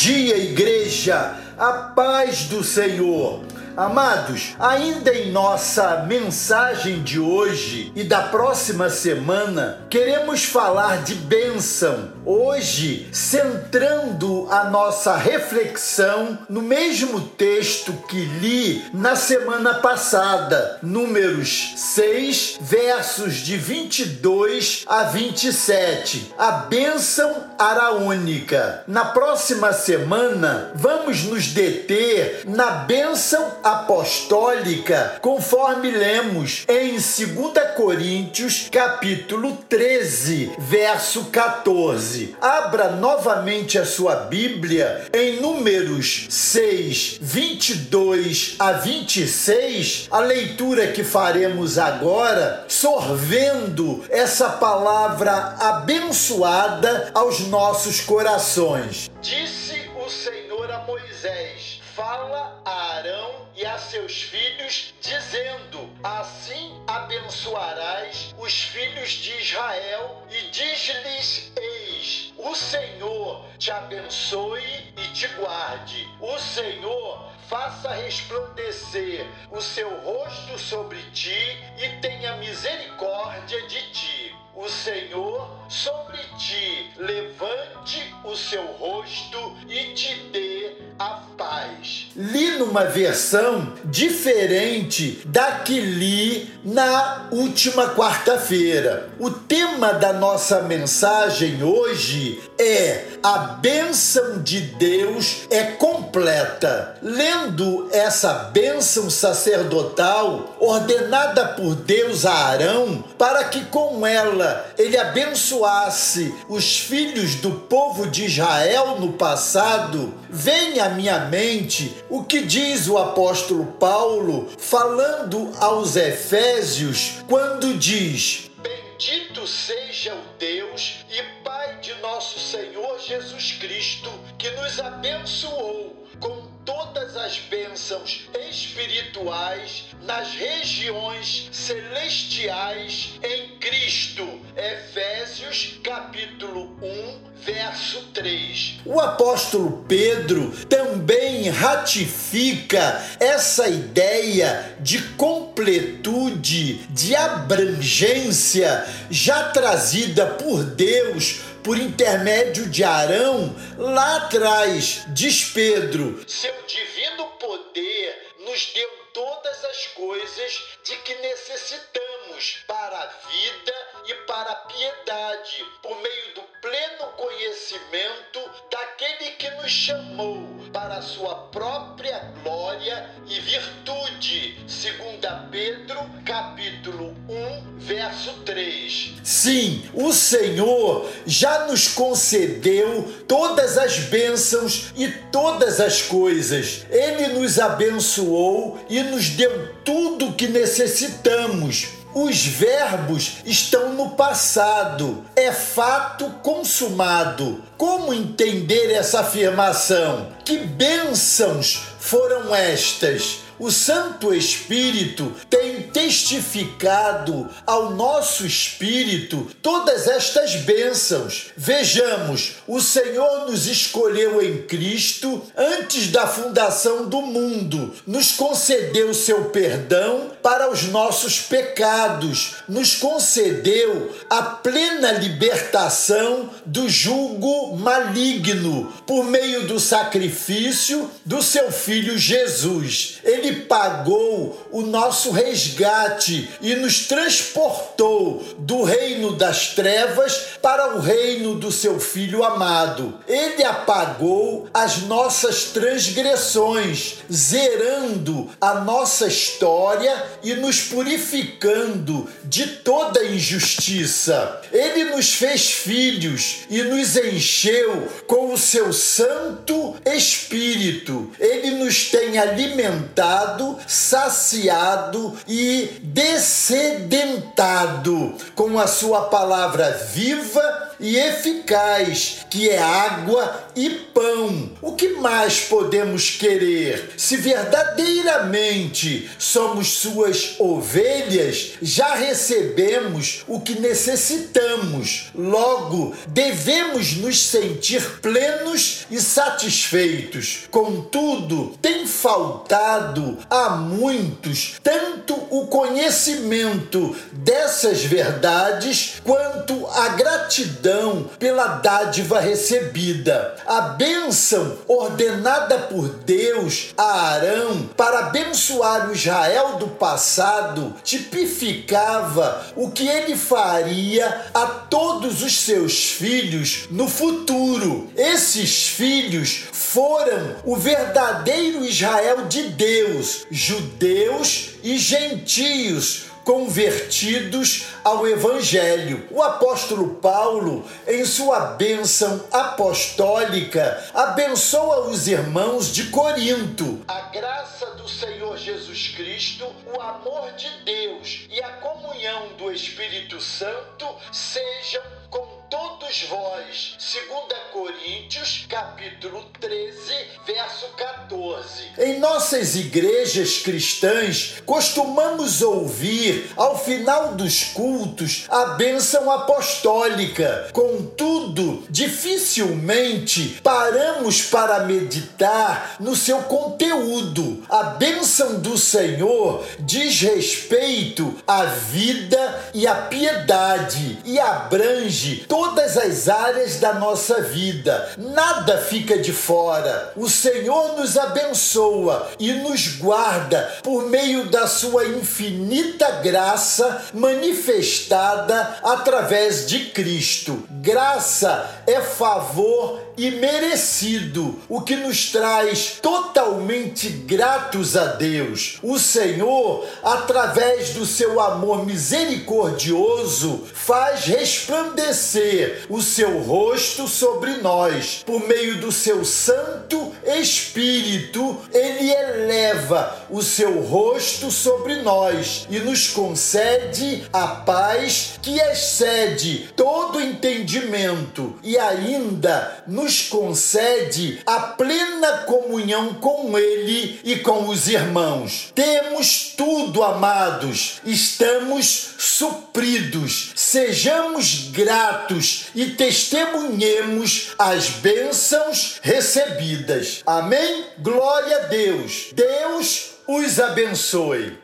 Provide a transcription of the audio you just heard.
dia, igreja, a paz do Senhor. Amados, ainda em nossa mensagem de hoje e da próxima semana, queremos falar de bênção. Hoje, centrando a nossa reflexão no mesmo texto que li na semana passada, Números 6, versos de 22 a 27, a bênção araônica. Na próxima semana, vamos nos deter na bênção apostólica, conforme lemos em 2 Coríntios, capítulo 13, verso 14. Abra novamente a sua Bíblia em Números 6, 22 a 26, a leitura que faremos agora, sorvendo essa palavra abençoada aos nossos corações. Disse seus filhos, dizendo: Assim abençoarás os filhos de Israel, e diz-lhes: Eis, o Senhor te abençoe e te guarde. O Senhor faça resplandecer o seu rosto sobre ti e tenha misericórdia de ti. O Senhor sobre ti levante o seu rosto e te dê a paz. Li numa versão diferente da que li na última quarta-feira. O tema da nossa mensagem hoje é a bênção de Deus é completa. Lendo essa bênção sacerdotal ordenada por Deus a Arão, para que com ela ele abençoasse os filhos do povo de Israel no passado, vem à minha mente o que diz o apóstolo Paulo falando aos Efésios quando diz: Bendito seja o Deus e Pai de nosso Senhor Jesus Cristo, que nos abençoou com todas as bênçãos espirituais nas regiões celestiais em Cristo. Efésios capítulo 1, verso 3. O apóstolo Pedro também ratifica essa ideia de completude, de abrangência já trazida por Deus por intermédio de Arão lá atrás. Diz Pedro: Seu divino poder nos deu todas as coisas de que necessitamos para a vida e para a piedade, por meio do pleno conhecimento daquele que nos chamou para a sua própria glória e virtude. Segunda Pedro, capítulo 1, verso 3. Sim, o Senhor já nos concedeu todas as bênçãos e todas as coisas. Ele nos abençoou e nos deu tudo o que necessitamos os verbos estão no passado, é fato consumado. Como entender essa afirmação? Que bênçãos foram estas? O Santo Espírito tem testificado ao nosso espírito todas estas bênçãos. Vejamos, o Senhor nos escolheu em Cristo antes da fundação do mundo, nos concedeu seu perdão para os nossos pecados, nos concedeu a plena libertação do jugo maligno por meio do sacrifício do seu filho Jesus. Ele ele pagou o nosso resgate e nos transportou do reino das trevas para o reino do seu Filho amado. Ele apagou as nossas transgressões, zerando a nossa história e nos purificando de toda injustiça. Ele nos fez filhos e nos encheu com o seu Santo Espírito. Ele nos tem alimentado saciado e descedentado com a sua palavra viva e eficaz, que é água e pão. O que mais podemos querer? Se verdadeiramente somos suas ovelhas, já recebemos o que necessitamos. Logo, devemos nos sentir plenos e satisfeitos. Contudo, tem faltado a muitos tanto o conhecimento dessas verdades quanto a gratidão pela dádiva recebida. A bênção ordenada por Deus a Arão para abençoar o Israel do passado tipificava o que ele faria a todos os seus filhos no futuro. Esses filhos foram o verdadeiro Israel de Deus, judeus e gentios convertidos ao Evangelho. O apóstolo Paulo, em sua bênção apostólica, abençoa os irmãos de Corinto. A graça do Senhor Jesus Cristo, o amor de Deus e a comunhão do Espírito Santo sejam todos vós. 2 Coríntios, capítulo 13, verso 14. Em nossas igrejas cristãs, costumamos ouvir ao final dos cultos a bênção apostólica. Contudo, dificilmente paramos para meditar no seu conteúdo. A bênção do Senhor diz respeito à vida e à piedade e abrange todas as áreas da nossa vida. Nada fica de fora. O Senhor nos abençoa e nos guarda por meio da sua infinita graça manifestada através de Cristo. Graça é favor e merecido, o que nos traz totalmente gratos a Deus. O Senhor, através do seu amor misericordioso, faz resplandecer o seu rosto sobre nós. Por meio do seu Santo Espírito, eleva o seu rosto sobre nós e nos concede a paz que excede todo entendimento e ainda nos concede a plena comunhão com Ele e com os irmãos. Temos tudo, amados, estamos supridos. Sejamos gratos e testemunhemos as bênçãos recebidas. Amém? Glória a Deus. Deus os abençoe.